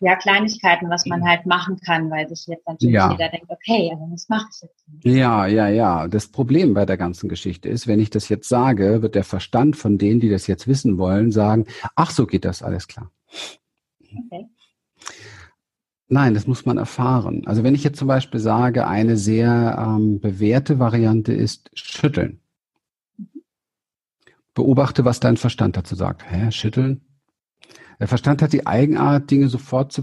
ja, Kleinigkeiten, was man halt machen kann, weil sich jetzt natürlich ja. jeder denkt, okay, aber was mache ich jetzt? Ja, ja, ja. Das Problem bei der ganzen Geschichte ist, wenn ich das jetzt sage, wird der Verstand von denen, die das jetzt wissen wollen, sagen, ach, so geht das, alles klar. Okay. Nein, das muss man erfahren. Also wenn ich jetzt zum Beispiel sage, eine sehr ähm, bewährte Variante ist schütteln. Mhm. Beobachte, was dein Verstand dazu sagt. Hä, schütteln? Der Verstand hat die Eigenart, Dinge sofort zu,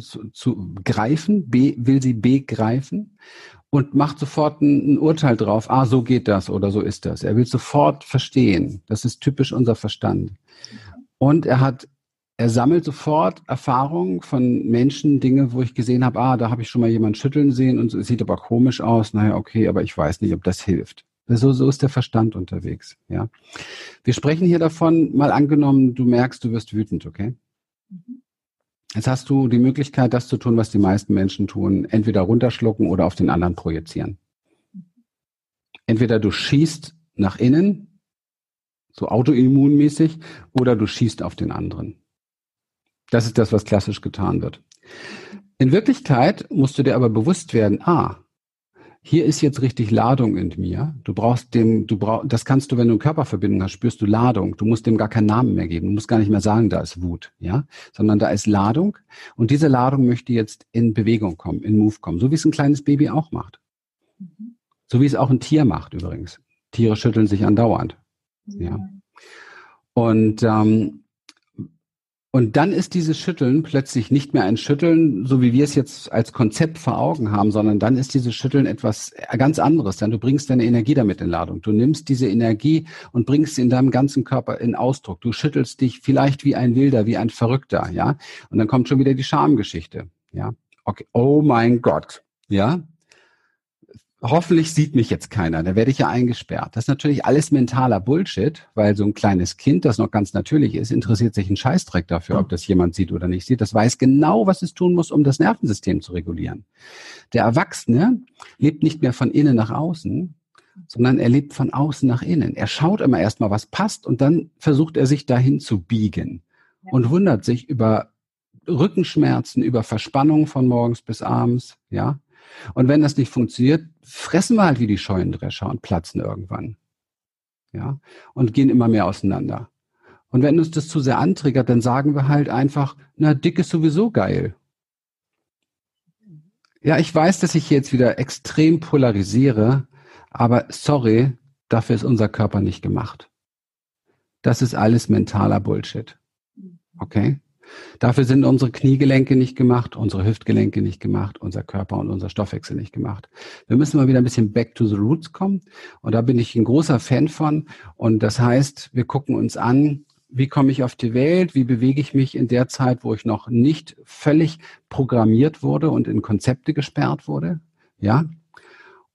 zu, zu greifen, B, will sie begreifen und macht sofort ein, ein, Urteil drauf, ah, so geht das oder so ist das. Er will sofort verstehen. Das ist typisch unser Verstand. Und er hat, er sammelt sofort Erfahrungen von Menschen, Dinge, wo ich gesehen habe, ah, da habe ich schon mal jemanden schütteln sehen und es sieht aber komisch aus. Naja, okay, aber ich weiß nicht, ob das hilft. So, so ist der Verstand unterwegs. Ja. Wir sprechen hier davon, mal angenommen, du merkst, du wirst wütend, okay? Mhm. Jetzt hast du die Möglichkeit, das zu tun, was die meisten Menschen tun, entweder runterschlucken oder auf den anderen projizieren. Entweder du schießt nach innen, so autoimmunmäßig, oder du schießt auf den anderen. Das ist das, was klassisch getan wird. In Wirklichkeit musst du dir aber bewusst werden, ah, hier ist jetzt richtig Ladung in mir. Du brauchst dem, du brauchst, das kannst du, wenn du eine Körperverbindung hast, spürst du Ladung. Du musst dem gar keinen Namen mehr geben. Du musst gar nicht mehr sagen, da ist Wut, ja, sondern da ist Ladung. Und diese Ladung möchte jetzt in Bewegung kommen, in Move kommen, so wie es ein kleines Baby auch macht. Mhm. So wie es auch ein Tier macht übrigens. Tiere schütteln sich andauernd, mhm. ja. Und ähm, und dann ist dieses Schütteln plötzlich nicht mehr ein Schütteln, so wie wir es jetzt als Konzept vor Augen haben, sondern dann ist dieses Schütteln etwas ganz anderes. Denn du bringst deine Energie damit in Ladung. Du nimmst diese Energie und bringst sie in deinem ganzen Körper in Ausdruck. Du schüttelst dich vielleicht wie ein Wilder, wie ein Verrückter, ja. Und dann kommt schon wieder die Schamgeschichte, ja. Okay. Oh mein Gott, ja hoffentlich sieht mich jetzt keiner, da werde ich ja eingesperrt. Das ist natürlich alles mentaler Bullshit, weil so ein kleines Kind, das noch ganz natürlich ist, interessiert sich ein Scheißdreck dafür, ob das jemand sieht oder nicht sieht. Das weiß genau, was es tun muss, um das Nervensystem zu regulieren. Der Erwachsene lebt nicht mehr von innen nach außen, sondern er lebt von außen nach innen. Er schaut immer erstmal, was passt und dann versucht er sich dahin zu biegen und wundert sich über Rückenschmerzen, über Verspannung von morgens bis abends, ja, und wenn das nicht funktioniert, fressen wir halt wie die Scheunendrescher und platzen irgendwann. Ja, und gehen immer mehr auseinander. Und wenn uns das zu sehr antriggert, dann sagen wir halt einfach, na, dick ist sowieso geil. Ja, ich weiß, dass ich jetzt wieder extrem polarisiere, aber sorry, dafür ist unser Körper nicht gemacht. Das ist alles mentaler Bullshit. Okay? Dafür sind unsere Kniegelenke nicht gemacht, unsere Hüftgelenke nicht gemacht, unser Körper und unser Stoffwechsel nicht gemacht. Wir müssen mal wieder ein bisschen back to the roots kommen. Und da bin ich ein großer Fan von. Und das heißt, wir gucken uns an, wie komme ich auf die Welt, wie bewege ich mich in der Zeit, wo ich noch nicht völlig programmiert wurde und in Konzepte gesperrt wurde. Ja.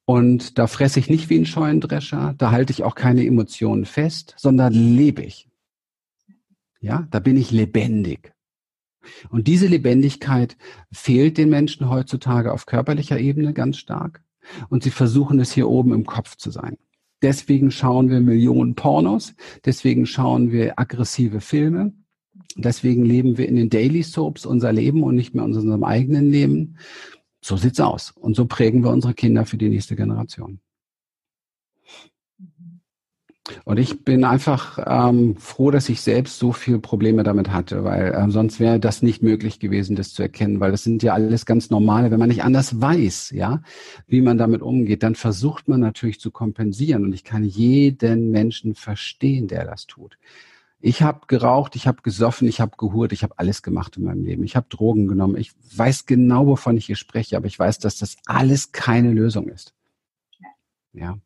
Und da fresse ich nicht wie ein Scheunendrescher, da halte ich auch keine Emotionen fest, sondern lebe ich. Ja, da bin ich lebendig. Und diese Lebendigkeit fehlt den Menschen heutzutage auf körperlicher Ebene ganz stark. Und sie versuchen es hier oben im Kopf zu sein. Deswegen schauen wir Millionen Pornos, deswegen schauen wir aggressive Filme, deswegen leben wir in den Daily Soaps unser Leben und nicht mehr unserem eigenen Leben. So sieht's aus. Und so prägen wir unsere Kinder für die nächste Generation. Und ich bin einfach ähm, froh, dass ich selbst so viele Probleme damit hatte, weil äh, sonst wäre das nicht möglich gewesen, das zu erkennen, weil das sind ja alles ganz normale, wenn man nicht anders weiß, ja, wie man damit umgeht, dann versucht man natürlich zu kompensieren. Und ich kann jeden Menschen verstehen, der das tut. Ich habe geraucht, ich habe gesoffen, ich habe gehurt, ich habe alles gemacht in meinem Leben. Ich habe Drogen genommen. Ich weiß genau, wovon ich hier spreche, aber ich weiß, dass das alles keine Lösung ist. Ja.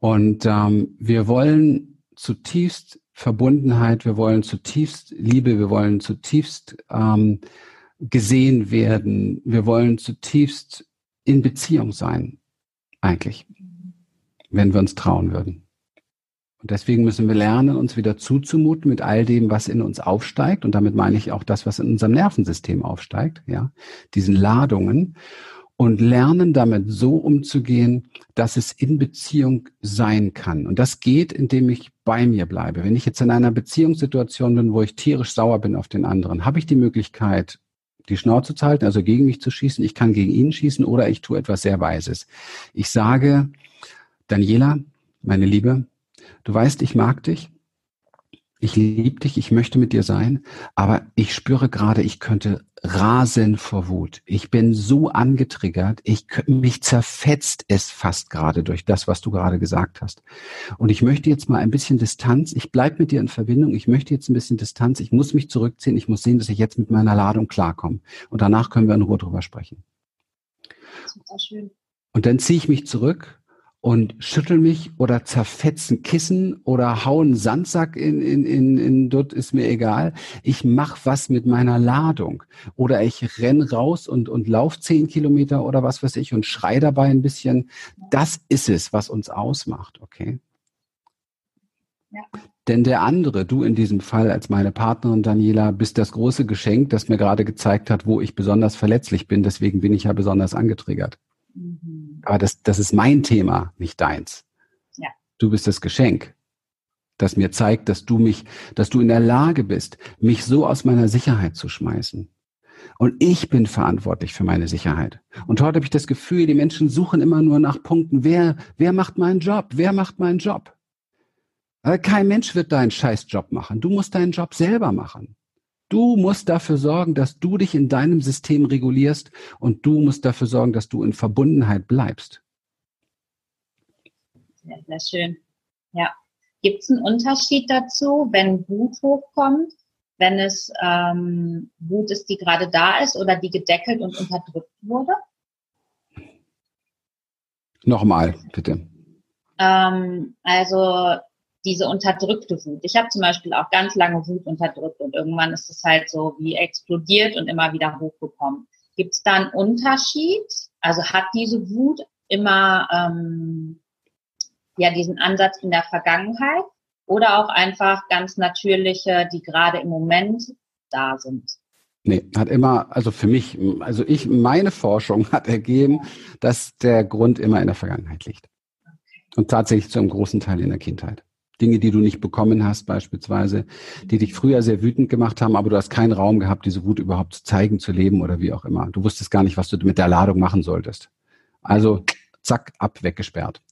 Und ähm, wir wollen zutiefst Verbundenheit, wir wollen zutiefst Liebe, wir wollen zutiefst ähm, gesehen werden, wir wollen zutiefst in Beziehung sein, eigentlich, wenn wir uns trauen würden. Und deswegen müssen wir lernen, uns wieder zuzumuten mit all dem, was in uns aufsteigt. Und damit meine ich auch das, was in unserem Nervensystem aufsteigt, ja, diesen Ladungen. Und lernen damit so umzugehen, dass es in Beziehung sein kann. Und das geht, indem ich bei mir bleibe. Wenn ich jetzt in einer Beziehungssituation bin, wo ich tierisch sauer bin auf den anderen, habe ich die Möglichkeit, die Schnauze zu halten, also gegen mich zu schießen. Ich kann gegen ihn schießen oder ich tue etwas sehr Weises. Ich sage, Daniela, meine Liebe, du weißt, ich mag dich. Ich liebe dich, ich möchte mit dir sein, aber ich spüre gerade, ich könnte rasen vor Wut. Ich bin so angetriggert, ich mich zerfetzt es fast gerade durch das, was du gerade gesagt hast. Und ich möchte jetzt mal ein bisschen Distanz. Ich bleib mit dir in Verbindung. Ich möchte jetzt ein bisschen Distanz. Ich muss mich zurückziehen. Ich muss sehen, dass ich jetzt mit meiner Ladung klarkomme. Und danach können wir in Ruhe drüber sprechen. Super schön. Und dann ziehe ich mich zurück und schüttel mich oder zerfetzen Kissen oder hauen Sandsack in, in, in, in dort ist mir egal. Ich mach was mit meiner Ladung. Oder ich renn raus und, und lauf zehn Kilometer oder was weiß ich und schrei dabei ein bisschen. Das ist es, was uns ausmacht, okay? Ja. Denn der andere, du in diesem Fall als meine Partnerin Daniela, bist das große Geschenk, das mir gerade gezeigt hat, wo ich besonders verletzlich bin. Deswegen bin ich ja besonders angetriggert. Mhm. Aber das, das ist mein Thema, nicht deins. Ja. Du bist das Geschenk, das mir zeigt, dass du mich, dass du in der Lage bist, mich so aus meiner Sicherheit zu schmeißen. Und ich bin verantwortlich für meine Sicherheit. Und heute habe ich das Gefühl, die Menschen suchen immer nur nach Punkten. Wer, wer macht meinen Job? Wer macht meinen Job? Kein Mensch wird deinen Scheißjob machen. Du musst deinen Job selber machen. Du musst dafür sorgen, dass du dich in deinem System regulierst und du musst dafür sorgen, dass du in Verbundenheit bleibst. Sehr, sehr schön. Ja. Gibt es einen Unterschied dazu, wenn Wut hochkommt, wenn es ähm, Wut ist, die gerade da ist oder die gedeckelt und unterdrückt wurde? Nochmal, bitte. Ähm, also diese unterdrückte Wut. Ich habe zum Beispiel auch ganz lange Wut unterdrückt und irgendwann ist es halt so wie explodiert und immer wieder hochgekommen. Gibt es da einen Unterschied? Also hat diese Wut immer ähm, ja diesen Ansatz in der Vergangenheit oder auch einfach ganz natürliche, die gerade im Moment da sind? Nee, hat immer, also für mich, also ich, meine Forschung hat ergeben, dass der Grund immer in der Vergangenheit liegt. Und tatsächlich zu einem großen Teil in der Kindheit. Dinge, die du nicht bekommen hast, beispielsweise, die dich früher sehr wütend gemacht haben, aber du hast keinen Raum gehabt, diese Wut überhaupt zu zeigen, zu leben oder wie auch immer. Du wusstest gar nicht, was du mit der Ladung machen solltest. Also zack, ab, weggesperrt.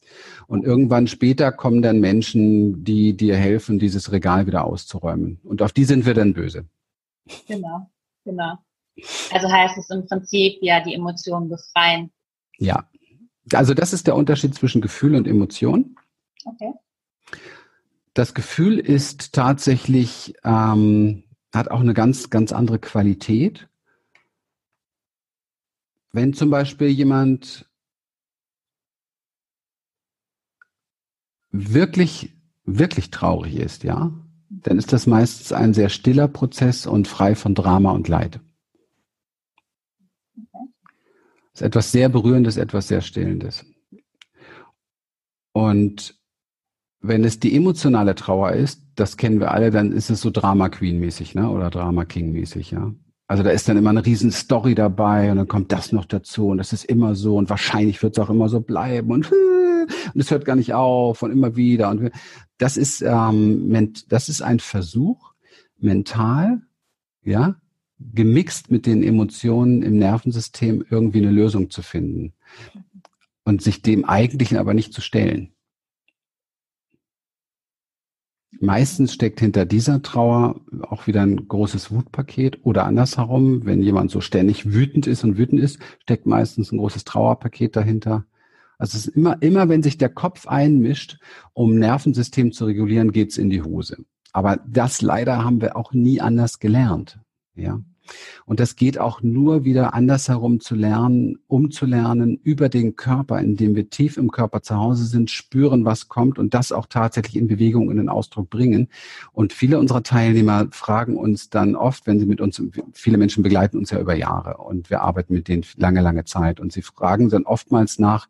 Und irgendwann später kommen dann Menschen, die dir helfen, dieses Regal wieder auszuräumen. Und auf die sind wir dann böse. Genau, genau. Also heißt es im Prinzip ja die Emotionen befreien. Ja. Also das ist der Unterschied zwischen Gefühl und Emotion. Okay. Das Gefühl ist tatsächlich, ähm, hat auch eine ganz, ganz andere Qualität. Wenn zum Beispiel jemand wirklich, wirklich traurig ist, ja, dann ist das meistens ein sehr stiller Prozess und frei von Drama und Leid. Das ist etwas sehr Berührendes, etwas sehr Stillendes. Und wenn es die emotionale Trauer ist, das kennen wir alle, dann ist es so Drama Queen mäßig, ne? Oder Drama King mäßig, ja. Also da ist dann immer eine riesen Story dabei und dann kommt das noch dazu und das ist immer so und wahrscheinlich wird es auch immer so bleiben und und es hört gar nicht auf und immer wieder und das ist ähm, das ist ein Versuch mental, ja, gemixt mit den Emotionen im Nervensystem irgendwie eine Lösung zu finden und sich dem Eigentlichen aber nicht zu stellen. Meistens steckt hinter dieser Trauer auch wieder ein großes Wutpaket oder andersherum, wenn jemand so ständig wütend ist und wütend ist, steckt meistens ein großes Trauerpaket dahinter. Also es ist immer, immer wenn sich der Kopf einmischt, um Nervensystem zu regulieren, geht's in die Hose. Aber das leider haben wir auch nie anders gelernt. Ja. Und das geht auch nur wieder andersherum zu lernen, umzulernen über den Körper, indem wir tief im Körper zu Hause sind, spüren, was kommt und das auch tatsächlich in Bewegung in den Ausdruck bringen. Und viele unserer Teilnehmer fragen uns dann oft, wenn sie mit uns, viele Menschen begleiten uns ja über Jahre und wir arbeiten mit denen lange, lange Zeit und sie fragen dann oftmals nach,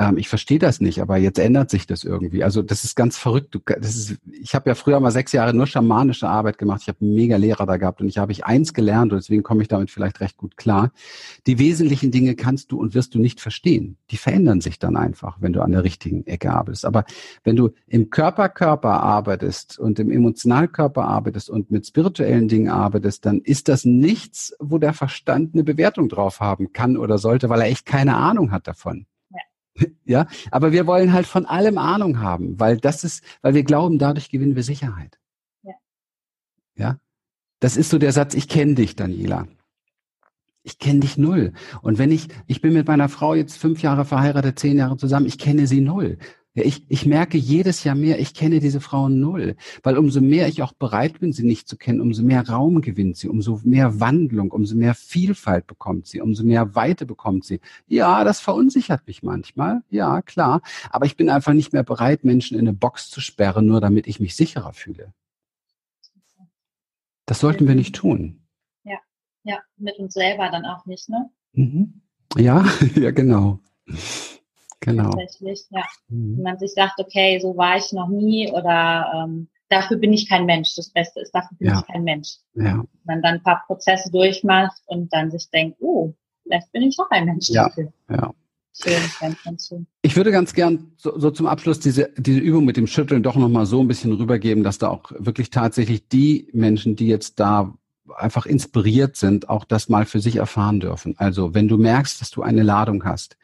ähm, ich verstehe das nicht, aber jetzt ändert sich das irgendwie. Also das ist ganz verrückt. Du, das ist, ich habe ja früher mal sechs Jahre nur schamanische Arbeit gemacht. Ich habe mega Lehrer da gehabt und ich habe ich eins gelernt und deswegen komme ich damit vielleicht recht gut klar. Die wesentlichen Dinge kannst du und wirst du nicht verstehen. Die verändern sich dann einfach, wenn du an der richtigen Ecke arbeitest. Aber wenn du im Körper-Körper arbeitest und im Emotionalkörper arbeitest und mit spirituellen Dingen arbeitest, dann ist das nichts, wo der Verstand eine Bewertung drauf haben kann oder sollte, weil er echt keine Ahnung hat davon. Ja, aber wir wollen halt von allem Ahnung haben, weil das ist, weil wir glauben, dadurch gewinnen wir Sicherheit. Ja. Ja. Das ist so der Satz, ich kenne dich, Daniela. Ich kenne dich null. Und wenn ich, ich bin mit meiner Frau jetzt fünf Jahre verheiratet, zehn Jahre zusammen, ich kenne sie null. Ja, ich, ich merke jedes Jahr mehr, ich kenne diese Frauen null. Weil umso mehr ich auch bereit bin, sie nicht zu kennen, umso mehr Raum gewinnt sie, umso mehr Wandlung, umso mehr Vielfalt bekommt sie, umso mehr Weite bekommt sie. Ja, das verunsichert mich manchmal. Ja, klar. Aber ich bin einfach nicht mehr bereit, Menschen in eine Box zu sperren, nur damit ich mich sicherer fühle. Das sollten wir nicht tun. Ja, ja, mit uns selber dann auch nicht, ne? Mhm. Ja, ja, genau. Genau. Tatsächlich, ja. Mhm. Wenn man sich sagt, okay, so war ich noch nie oder ähm, dafür bin ich kein Mensch. Das Beste ist, dafür bin ja. ich kein Mensch. Ja. Man dann ein paar Prozesse durchmacht und dann sich denkt, oh, vielleicht bin ich noch ein Mensch ja. dafür. Ja. Ich würde ganz gern so, so zum Abschluss diese, diese Übung mit dem Schütteln doch nochmal so ein bisschen rübergeben, dass da auch wirklich tatsächlich die Menschen, die jetzt da einfach inspiriert sind, auch das mal für sich erfahren dürfen. Also wenn du merkst, dass du eine Ladung hast,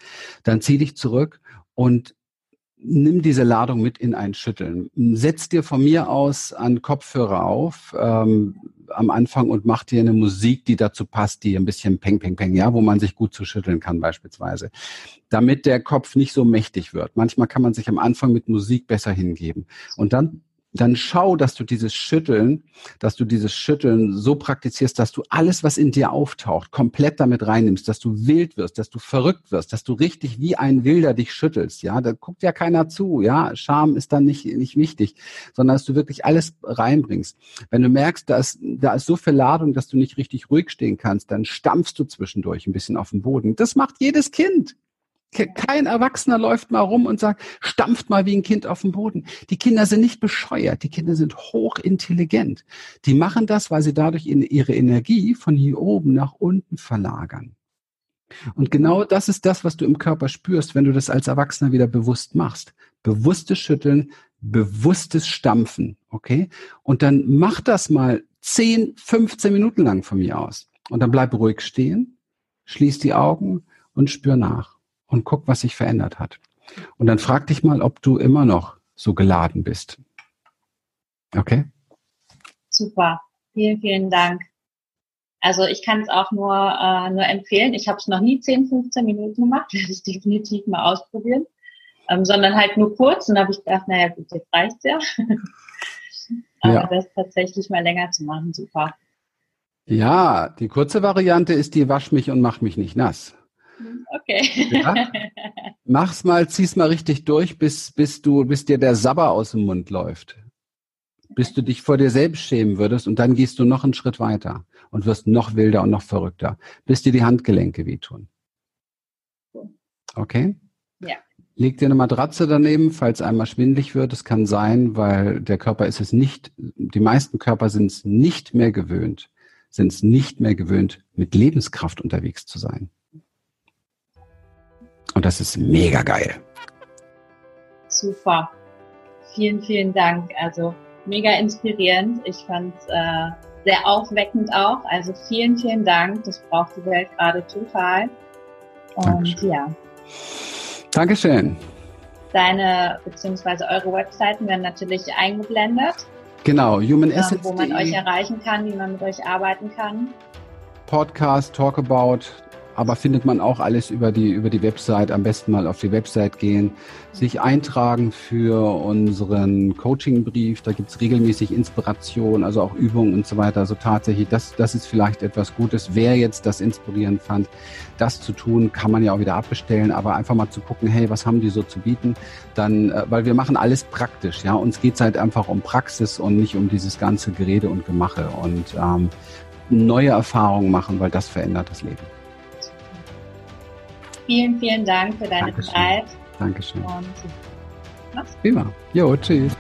dann zieh dich zurück und nimm diese Ladung mit in ein Schütteln. Setz dir von mir aus einen Kopfhörer auf ähm, am Anfang und mach dir eine Musik, die dazu passt, die ein bisschen peng, peng, peng, ja, wo man sich gut zu schütteln kann beispielsweise, damit der Kopf nicht so mächtig wird. Manchmal kann man sich am Anfang mit Musik besser hingeben. Und dann dann schau, dass du dieses Schütteln, dass du dieses Schütteln so praktizierst, dass du alles, was in dir auftaucht, komplett damit reinnimmst, dass du wild wirst, dass du verrückt wirst, dass du richtig wie ein Wilder dich schüttelst. Ja, da guckt ja keiner zu. Ja, Scham ist dann nicht, nicht wichtig, sondern dass du wirklich alles reinbringst. Wenn du merkst, da ist, da ist so viel Ladung, dass du nicht richtig ruhig stehen kannst, dann stampfst du zwischendurch ein bisschen auf den Boden. Das macht jedes Kind. Kein Erwachsener läuft mal rum und sagt, stampft mal wie ein Kind auf den Boden. Die Kinder sind nicht bescheuert, die Kinder sind hochintelligent. Die machen das, weil sie dadurch ihre Energie von hier oben nach unten verlagern. Und genau das ist das, was du im Körper spürst, wenn du das als Erwachsener wieder bewusst machst. Bewusstes Schütteln, bewusstes Stampfen, okay? Und dann mach das mal 10, 15 Minuten lang von mir aus. Und dann bleib ruhig stehen, schließ die Augen und spür nach und guck, was sich verändert hat. Und dann frag dich mal, ob du immer noch so geladen bist. Okay? Super. Vielen, vielen Dank. Also ich kann es auch nur, äh, nur empfehlen. Ich habe es noch nie 10, 15 Minuten gemacht, werde ich definitiv mal ausprobieren. Ähm, sondern halt nur kurz. Und da habe ich gedacht, naja gut, jetzt reicht's ja. Aber ja. das tatsächlich mal länger zu machen, super. Ja, die kurze Variante ist die Wasch mich und mach mich nicht nass. Okay. Ja? Mach's mal, zieh's mal richtig durch, bis, bis du, bis dir der Sabber aus dem Mund läuft. Bis du dich vor dir selbst schämen würdest und dann gehst du noch einen Schritt weiter und wirst noch wilder und noch verrückter, bis dir die Handgelenke wehtun. Okay? Ja. Leg dir eine Matratze daneben, falls einmal schwindlig wird. Es kann sein, weil der Körper ist es nicht, die meisten Körper sind es nicht mehr gewöhnt, sind es nicht mehr gewöhnt, mit Lebenskraft unterwegs zu sein. Und das ist mega geil. Super. Vielen, vielen Dank. Also mega inspirierend. Ich fand es äh, sehr aufweckend auch. Also vielen, vielen Dank. Das braucht die Welt gerade total. Und Dankeschön. ja. Dankeschön. Deine bzw. eure Webseiten werden natürlich eingeblendet. Genau, Human ähm, Assets. Wo man euch erreichen kann, wie man mit euch arbeiten kann. Podcast, Talkabout, aber findet man auch alles über die, über die Website. Am besten mal auf die Website gehen, sich eintragen für unseren Coachingbrief. Da gibt's regelmäßig Inspiration, also auch Übungen und so weiter. Also tatsächlich, das, das ist vielleicht etwas Gutes. Wer jetzt das inspirierend fand, das zu tun, kann man ja auch wieder abbestellen, aber einfach mal zu gucken, hey, was haben die so zu bieten? Dann, äh, weil wir machen alles praktisch, ja. Uns geht's halt einfach um Praxis und nicht um dieses ganze Gerede und Gemache und ähm, neue Erfahrungen machen, weil das verändert das Leben. Vielen, vielen Dank für deine Dankeschön. Zeit. Dankeschön. Und mach's. Prima. Jo, tschüss.